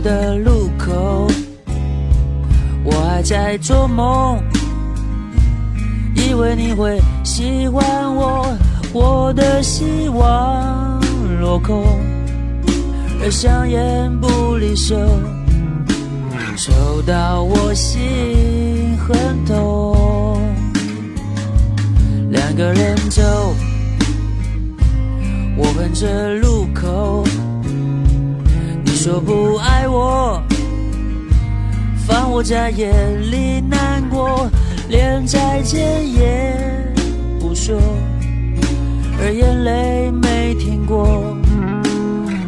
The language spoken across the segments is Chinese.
的路口，我还在做梦，以为你会喜欢我，我的希望落空，而香烟不离手，抽到我心很痛。两个人走，我哼着路口，说不爱我。放我在夜里难过，连再见也不说，而眼泪没停过，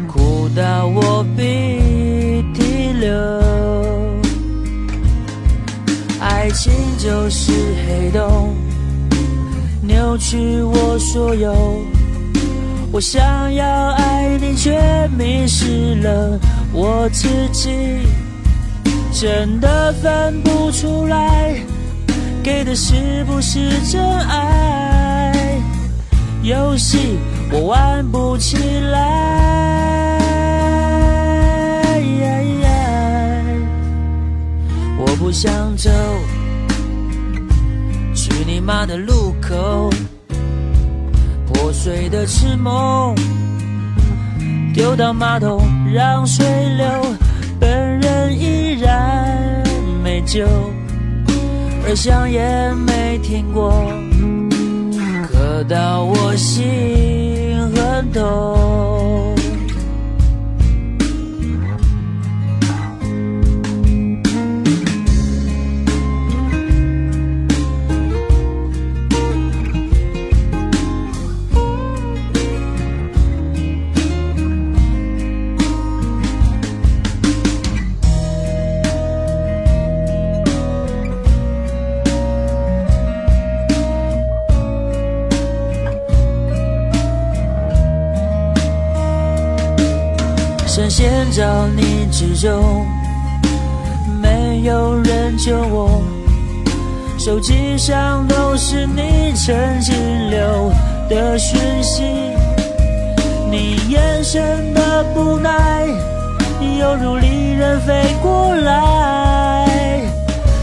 哭到我鼻涕流。爱情就是黑洞，扭曲我所有。我想要爱你，却迷失了我自己。真的分不出来，给的是不是真爱？游戏我玩不起来。我不想走，去你妈的路，醉的痴梦，丢到马桶让水流。本人依然没救，而香烟没停过，刻到我心很痛。找你之中，没有人救我。手机上都是你曾经留的讯息，你眼神的不耐，犹如利刃飞过来。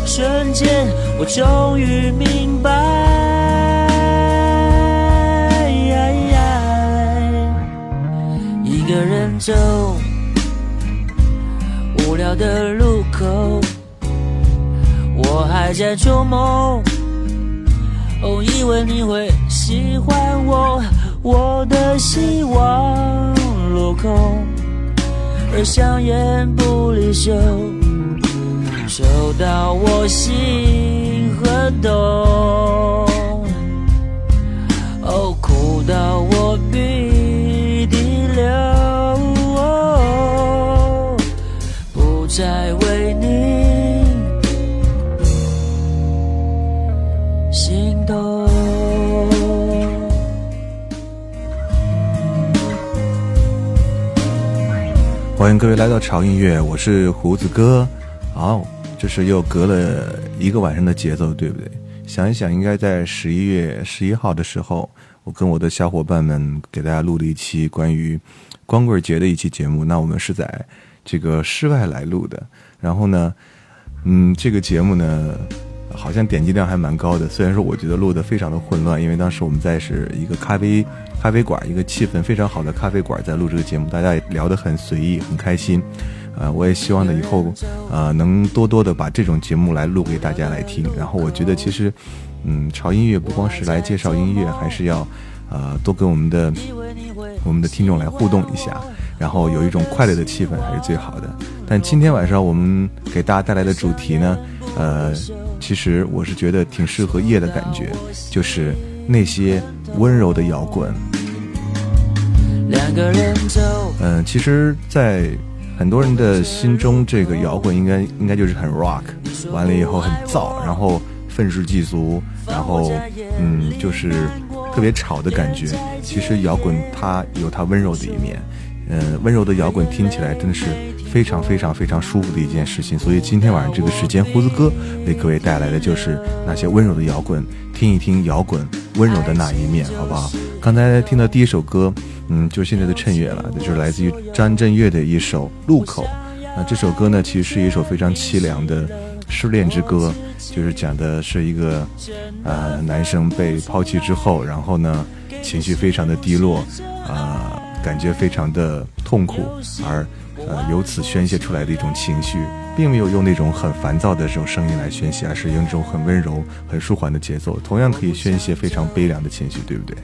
瞬间，我终于明白，一个人走。的路口，我还在做梦。哦，以为你会喜欢我，我的希望落空，而香烟不离手，抽到我心很痛。哦，哭到我各位来到潮音乐，我是胡子哥。好，这是又隔了一个晚上的节奏，对不对？想一想，应该在十一月十一号的时候，我跟我的小伙伴们给大家录了一期关于光棍节的一期节目。那我们是在。这个室外来录的，然后呢，嗯，这个节目呢，好像点击量还蛮高的。虽然说我觉得录的非常的混乱，因为当时我们在是一个咖啡咖啡馆，一个气氛非常好的咖啡馆，在录这个节目，大家也聊得很随意，很开心。呃，我也希望呢以后，呃，能多多的把这种节目来录给大家来听。然后我觉得其实，嗯，潮音乐不光是来介绍音乐，还是要，呃，多跟我们的我们的听众来互动一下。然后有一种快乐的气氛还是最好的。但今天晚上我们给大家带来的主题呢，呃，其实我是觉得挺适合夜的感觉，就是那些温柔的摇滚。嗯，其实，在很多人的心中，这个摇滚应该应该就是很 rock，完了以后很燥，然后愤世嫉俗，然后嗯，就是特别吵的感觉。其实摇滚它有它温柔的一面，嗯，温柔的摇滚听起来真的是。非常非常非常舒服的一件事情，所以今天晚上这个时间，胡子哥为各位带来的就是那些温柔的摇滚，听一听摇滚温柔的那一面，好不好？刚才听到第一首歌，嗯，就是现在的趁月了，就是来自于张震岳的一首《路口》。那这首歌呢，其实是一首非常凄凉的失恋之歌，就是讲的是一个呃男生被抛弃之后，然后呢情绪非常的低落，啊，感觉非常的痛苦，而。呃，由此宣泄出来的一种情绪，并没有用那种很烦躁的这种声音来宣泄，而是用一种很温柔、很舒缓的节奏，同样可以宣泄非常悲凉的情绪，对不对？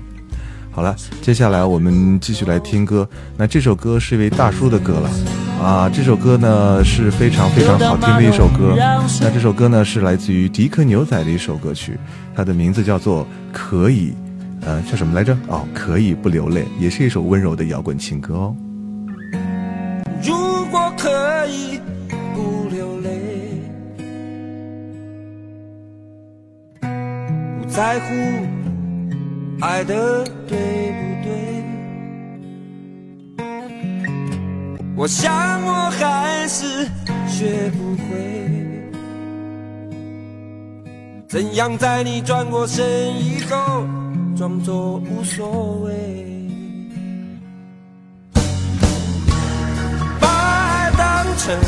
好了，接下来我们继续来听歌。那这首歌是一位大叔的歌了啊，这首歌呢是非常非常好听的一首歌。那这首歌呢是来自于迪克牛仔的一首歌曲，它的名字叫做《可以》，呃，叫什么来着？哦，可以不流泪，也是一首温柔的摇滚情歌哦。不流泪，不在乎爱的对不对，我想我还是学不会，怎样在你转过身以后装作无所谓。成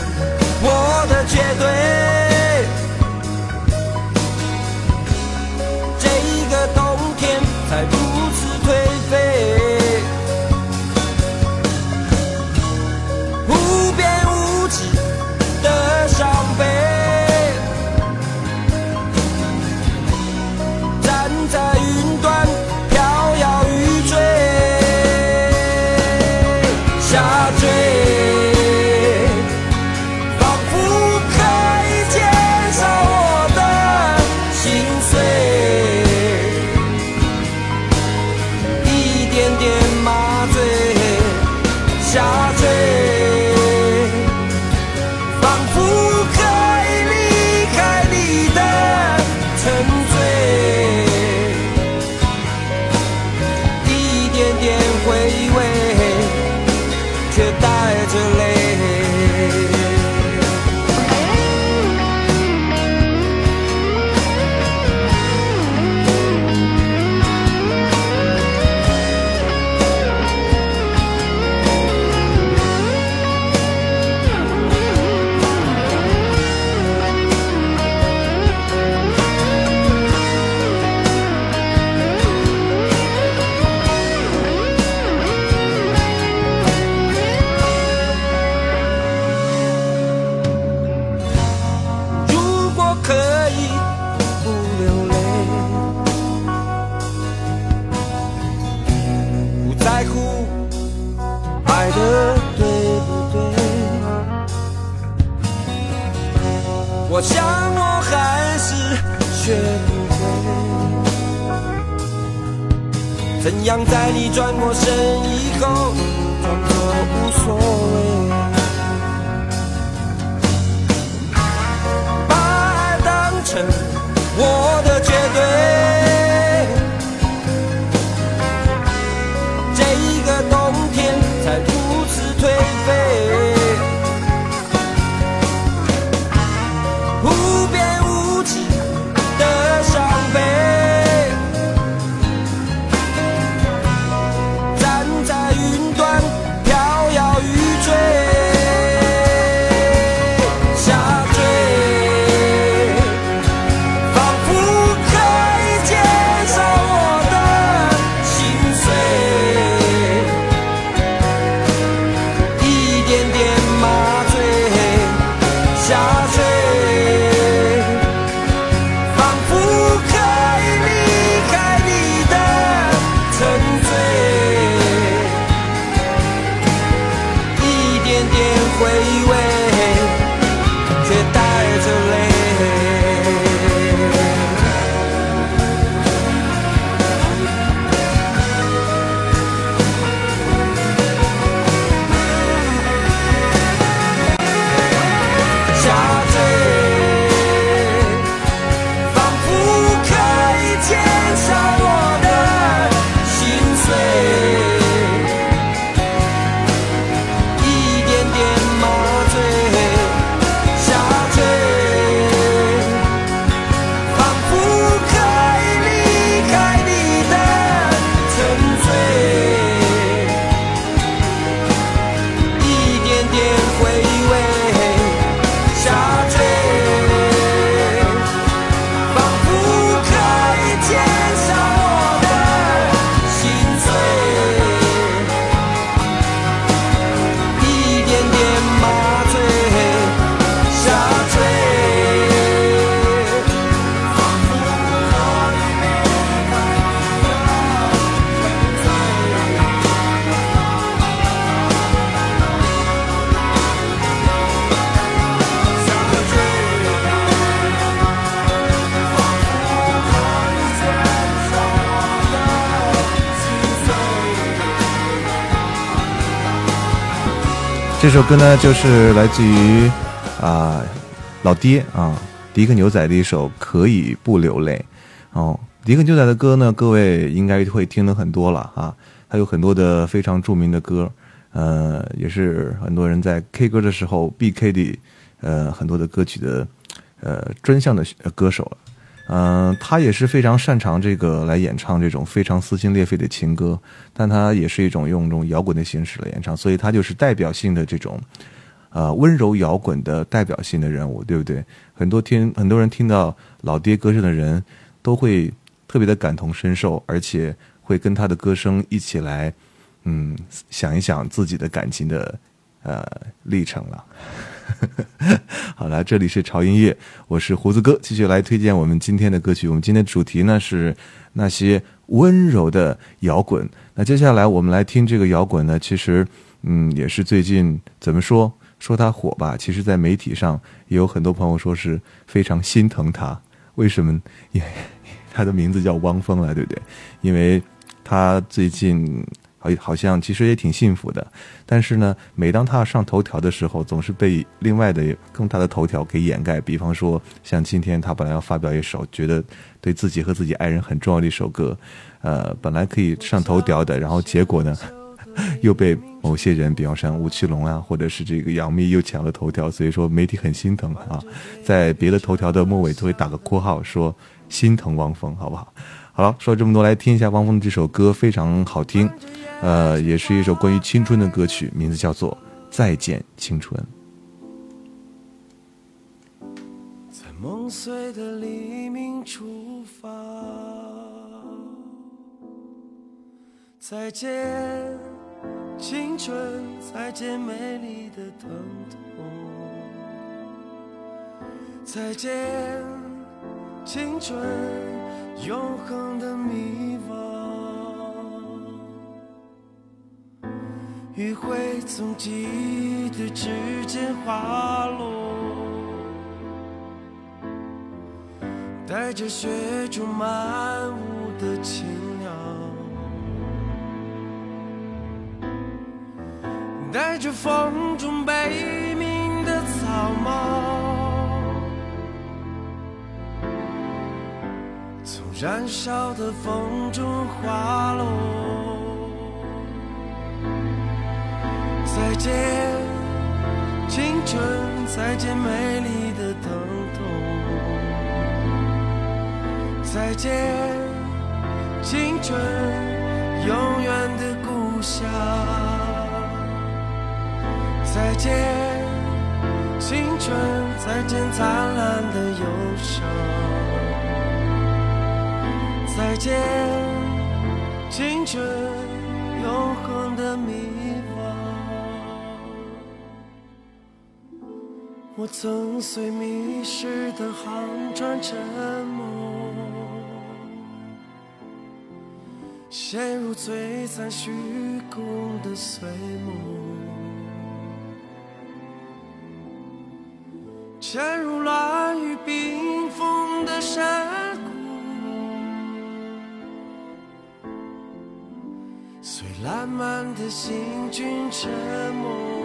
转身以后，装作无所谓，把爱当成。这首歌呢，就是来自于啊老爹啊迪克牛仔的一首《可以不流泪》哦。迪克牛仔的歌呢，各位应该会听了很多了啊，他有很多的非常著名的歌，呃，也是很多人在 K 歌的时候必 K 的，呃，很多的歌曲的呃专项的歌手了。嗯，他也是非常擅长这个来演唱这种非常撕心裂肺的情歌，但他也是一种用这种摇滚的形式来演唱，所以他就是代表性的这种，呃，温柔摇滚的代表性的人物，对不对？很多听很多人听到老爹歌声的人，都会特别的感同身受，而且会跟他的歌声一起来，嗯，想一想自己的感情的呃历程了。好了，这里是潮音乐，我是胡子哥，继续来推荐我们今天的歌曲。我们今天的主题呢是那些温柔的摇滚。那接下来我们来听这个摇滚呢，其实嗯也是最近怎么说说它火吧？其实，在媒体上也有很多朋友说是非常心疼他。为什么？因为他的名字叫汪峰了，对不对？因为他最近。好，好像其实也挺幸福的，但是呢，每当他上头条的时候，总是被另外的更大的头条给掩盖。比方说，像今天他本来要发表一首觉得对自己和自己爱人很重要的一首歌，呃，本来可以上头条的，然后结果呢，又被某些人，比方像吴奇隆啊，或者是这个杨幂又抢了头条，所以说媒体很心疼啊，在别的头条的末尾都会打个括号说心疼汪峰，好不好？好了，说了这么多，来听一下汪峰的这首歌，非常好听。呃，也是一首关于青春的歌曲，名字叫做《再见青春》。在梦碎的黎明出发，再见青春，再见美丽的疼痛，再见青春，永恒的迷惘。余晖从记忆的指尖滑落，带着雪中漫舞的青鸟，带着风中悲鸣的草帽，从燃烧的风中滑落。再见，青春，再见美丽的疼痛。再见，青春，永远的故乡。再见，青春，再见灿烂的忧伤。再见，青春，永恒的迷。我曾随迷失的航船沉没，陷入璀璨虚空的碎梦，潜入乱雨冰封的山谷，随烂漫的行军沉没。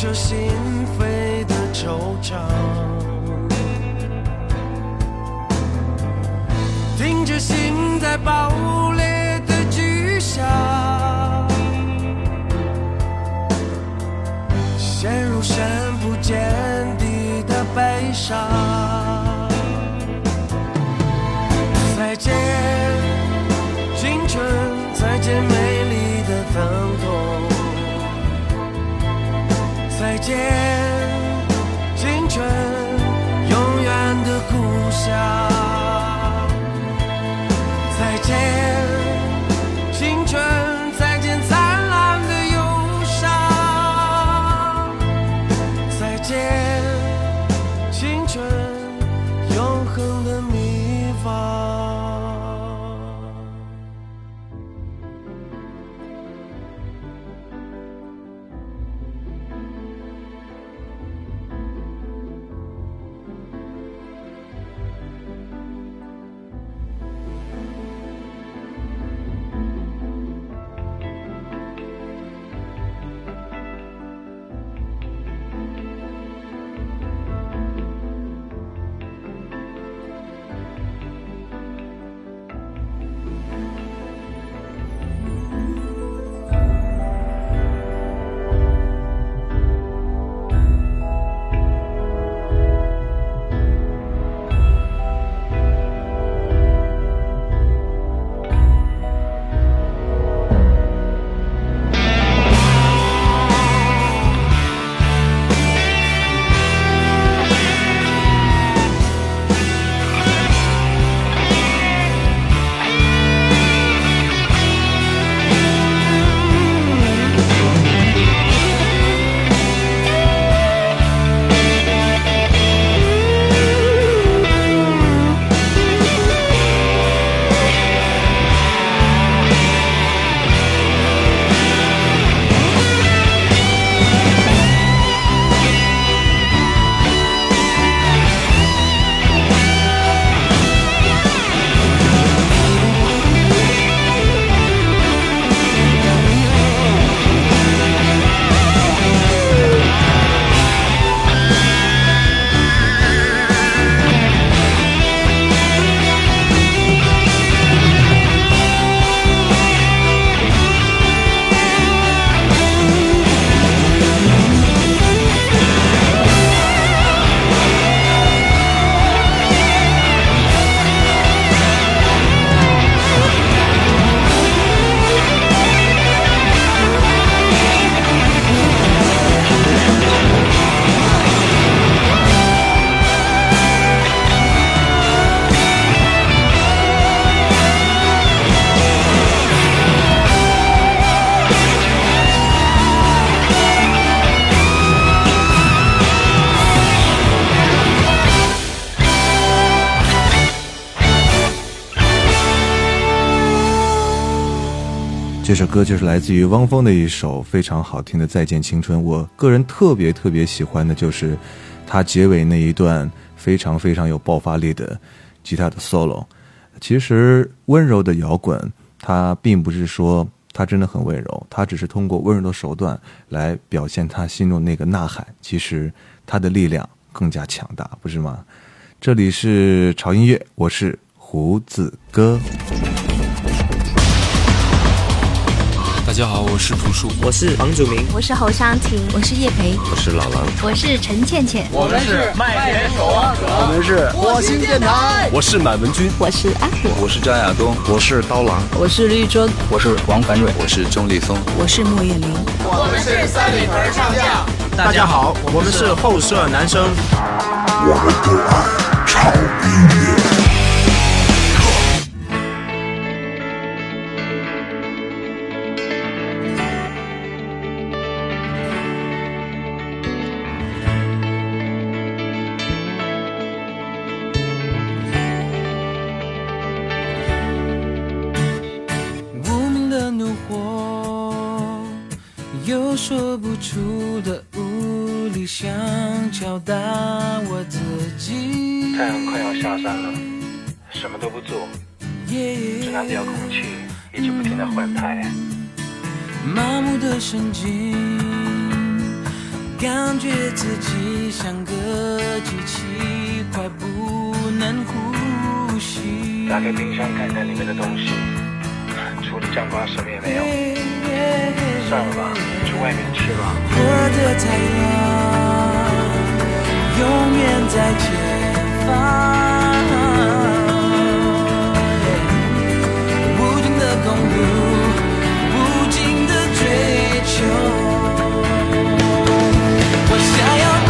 着心扉的惆怅，听着心在爆裂的巨响，陷入深不见底的悲伤。见，这首歌就是来自于汪峰的一首非常好听的《再见青春》。我个人特别特别喜欢的就是他结尾那一段非常非常有爆发力的吉他的 solo。其实温柔的摇滚，它并不是说它真的很温柔，它只是通过温柔的手段来表现他心中那个呐喊。其实它的力量更加强大，不是吗？这里是潮音乐，我是胡子哥。家好，我是朴树，我是房祖名，我是侯湘婷，我是叶培，我是老狼，我是陈倩倩，我们是麦田守望者，我们是火星电台，我是满文军，我是阿火，我是张亚东，我是刀郎，我是绿洲，我是王凡瑞，我是钟立松，我是莫艳玲，我们是三里屯唱将。大家好，我们是后舍男生，我们都爱潮音快要下山了，什么都不做，只拿遥控器一直不停的换台。麻木的神经，感觉自己像个机器，快不能呼吸。打开冰箱看看里面的东西，除了酱瓜什么也没有。算了吧，去外面吃吧。我的太阳永远无尽的，无尽的追求，我想要。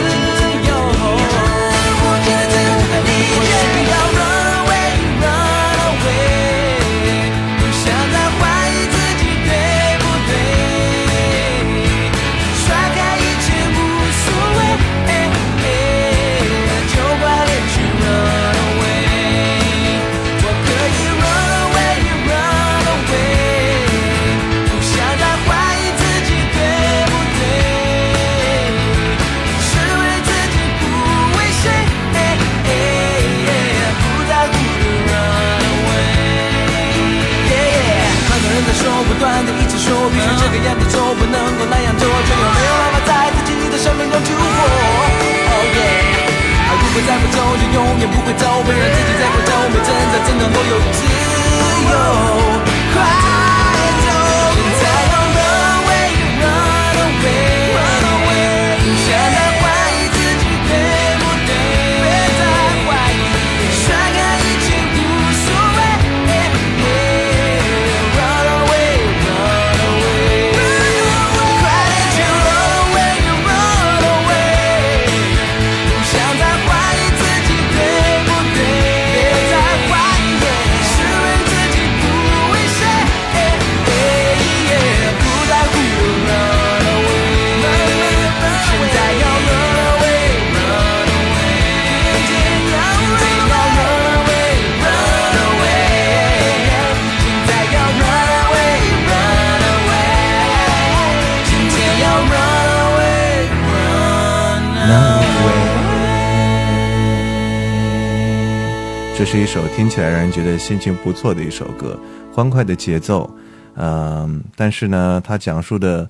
是一首听起来让人觉得心情不错的一首歌，欢快的节奏，嗯，但是呢，它讲述的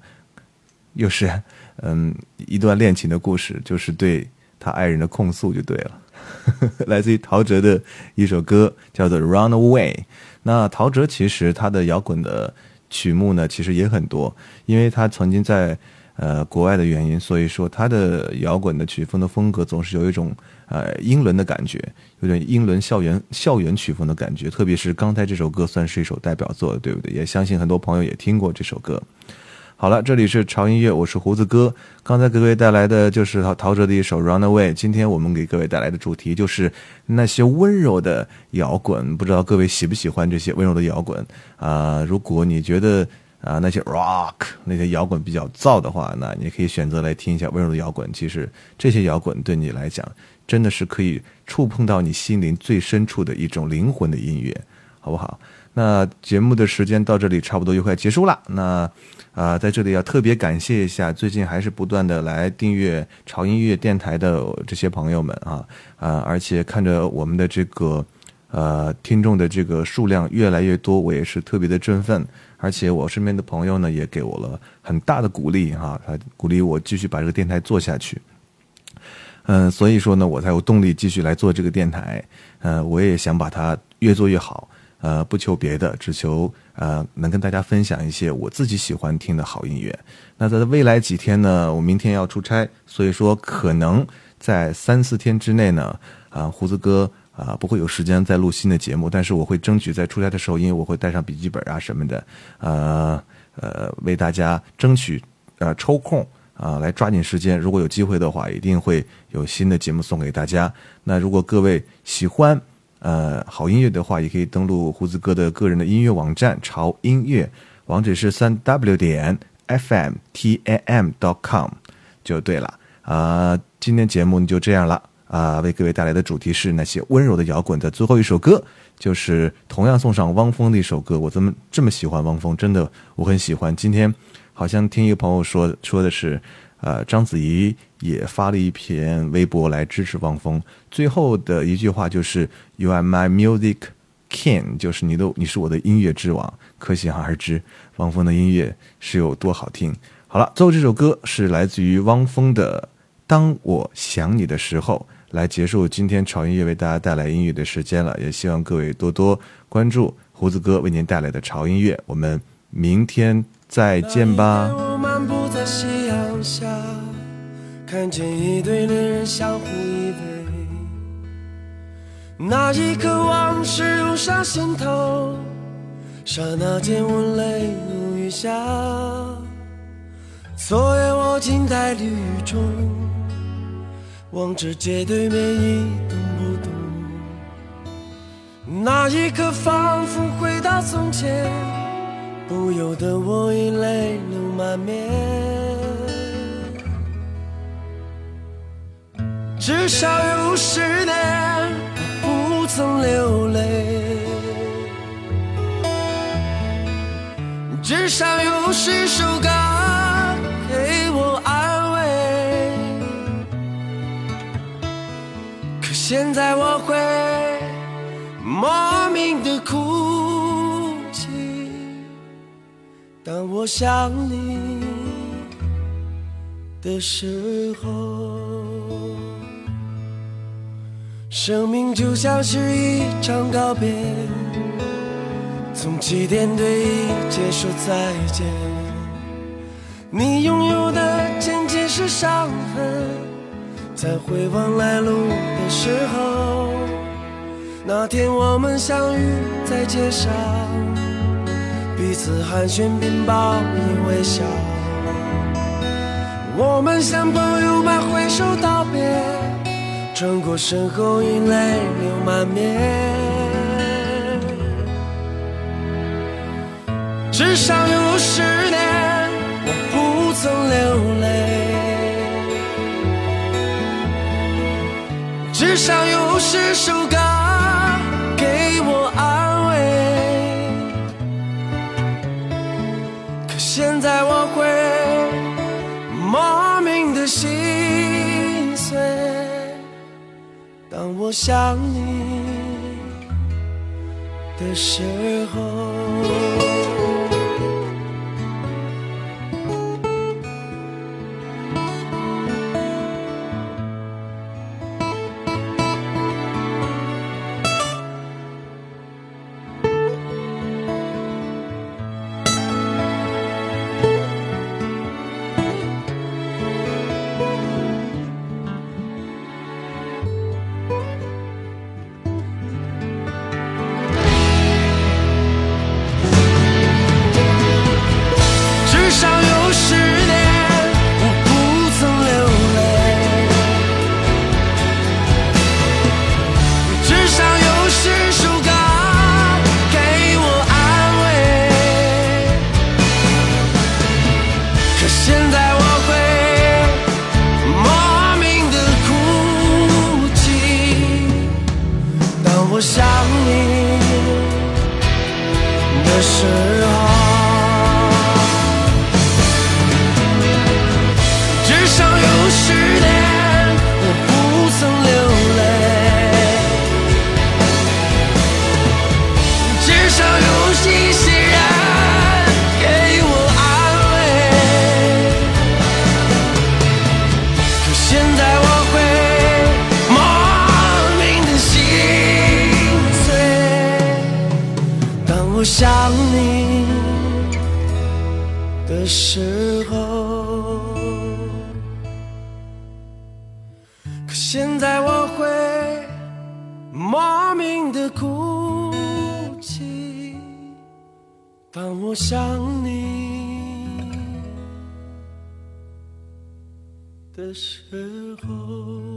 又是嗯一段恋情的故事，就是对他爱人的控诉就对了。来自于陶喆的一首歌叫做《Run Away》。那陶喆其实他的摇滚的曲目呢，其实也很多，因为他曾经在呃国外的原因，所以说他的摇滚的曲风的风格总是有一种。呃，英伦的感觉，有点英伦校园校园曲风的感觉，特别是刚才这首歌算是一首代表作，对不对？也相信很多朋友也听过这首歌。好了，这里是潮音乐，我是胡子哥。刚才给各位带来的就是陶陶喆的一首《Run Away》。今天我们给各位带来的主题就是那些温柔的摇滚，不知道各位喜不喜欢这些温柔的摇滚啊？如果你觉得啊那些 rock 那些摇滚比较燥的话，那你可以选择来听一下温柔的摇滚。其实这些摇滚对你来讲。真的是可以触碰到你心灵最深处的一种灵魂的音乐，好不好？那节目的时间到这里差不多就快结束了。那啊，在这里要特别感谢一下最近还是不断的来订阅潮音乐电台的这些朋友们啊啊！而且看着我们的这个呃听众的这个数量越来越多，我也是特别的振奋。而且我身边的朋友呢，也给我了很大的鼓励哈，他鼓励我继续把这个电台做下去。嗯，所以说呢，我才有动力继续来做这个电台。呃，我也想把它越做越好。呃，不求别的，只求呃能跟大家分享一些我自己喜欢听的好音乐。那在未来几天呢，我明天要出差，所以说可能在三四天之内呢，啊，胡子哥啊不会有时间再录新的节目，但是我会争取在出差的时候，因为我会带上笔记本啊什么的，呃呃，为大家争取呃抽空。啊，来抓紧时间！如果有机会的话，一定会有新的节目送给大家。那如果各位喜欢呃好音乐的话，也可以登录胡子哥的个人的音乐网站潮音乐，网址是三 w 点 fm t a m dot com 就对了。啊，今天节目就这样了。啊，为各位带来的主题是那些温柔的摇滚的最后一首歌，就是同样送上汪峰的一首歌。我怎么这么喜欢汪峰？真的，我很喜欢。今天好像听一个朋友说，说的是，呃，章子怡也发了一篇微博来支持汪峰。最后的一句话就是 “You are my music king”，就是你的，你是我的音乐之王。可想而知，汪峰的音乐是有多好听。好了，最后这首歌是来自于汪峰的《当我想你的时候》。来结束今天潮音乐为大家带来音乐的时间了，也希望各位多多关注胡子哥为您带来的潮音乐。我们明天再见吧。我漫步在夕阳下，看见一对恋人相互依偎，那一刻往事涌上心头，刹那间我泪如雨下。昨夜我静在绿雨中。望着街对面一动不动，那一刻仿佛回到从前，不由得我已泪流满面。至少有十年我不曾流泪，至少有十首歌。现在我会莫名的哭泣，当我想你的时候。生命就像是一场告别，从起点对一切说再见。你拥有的仅仅是伤痕。在回望来路的时候，那天我们相遇在街上，彼此寒暄并报以微笑。我们像朋友般挥手道别，转过身后已泪流满面。至少有十年，我不曾流泪。至少有十首歌给我安慰，可现在我会莫名的心碎，当我想你的时候。我想你的时候。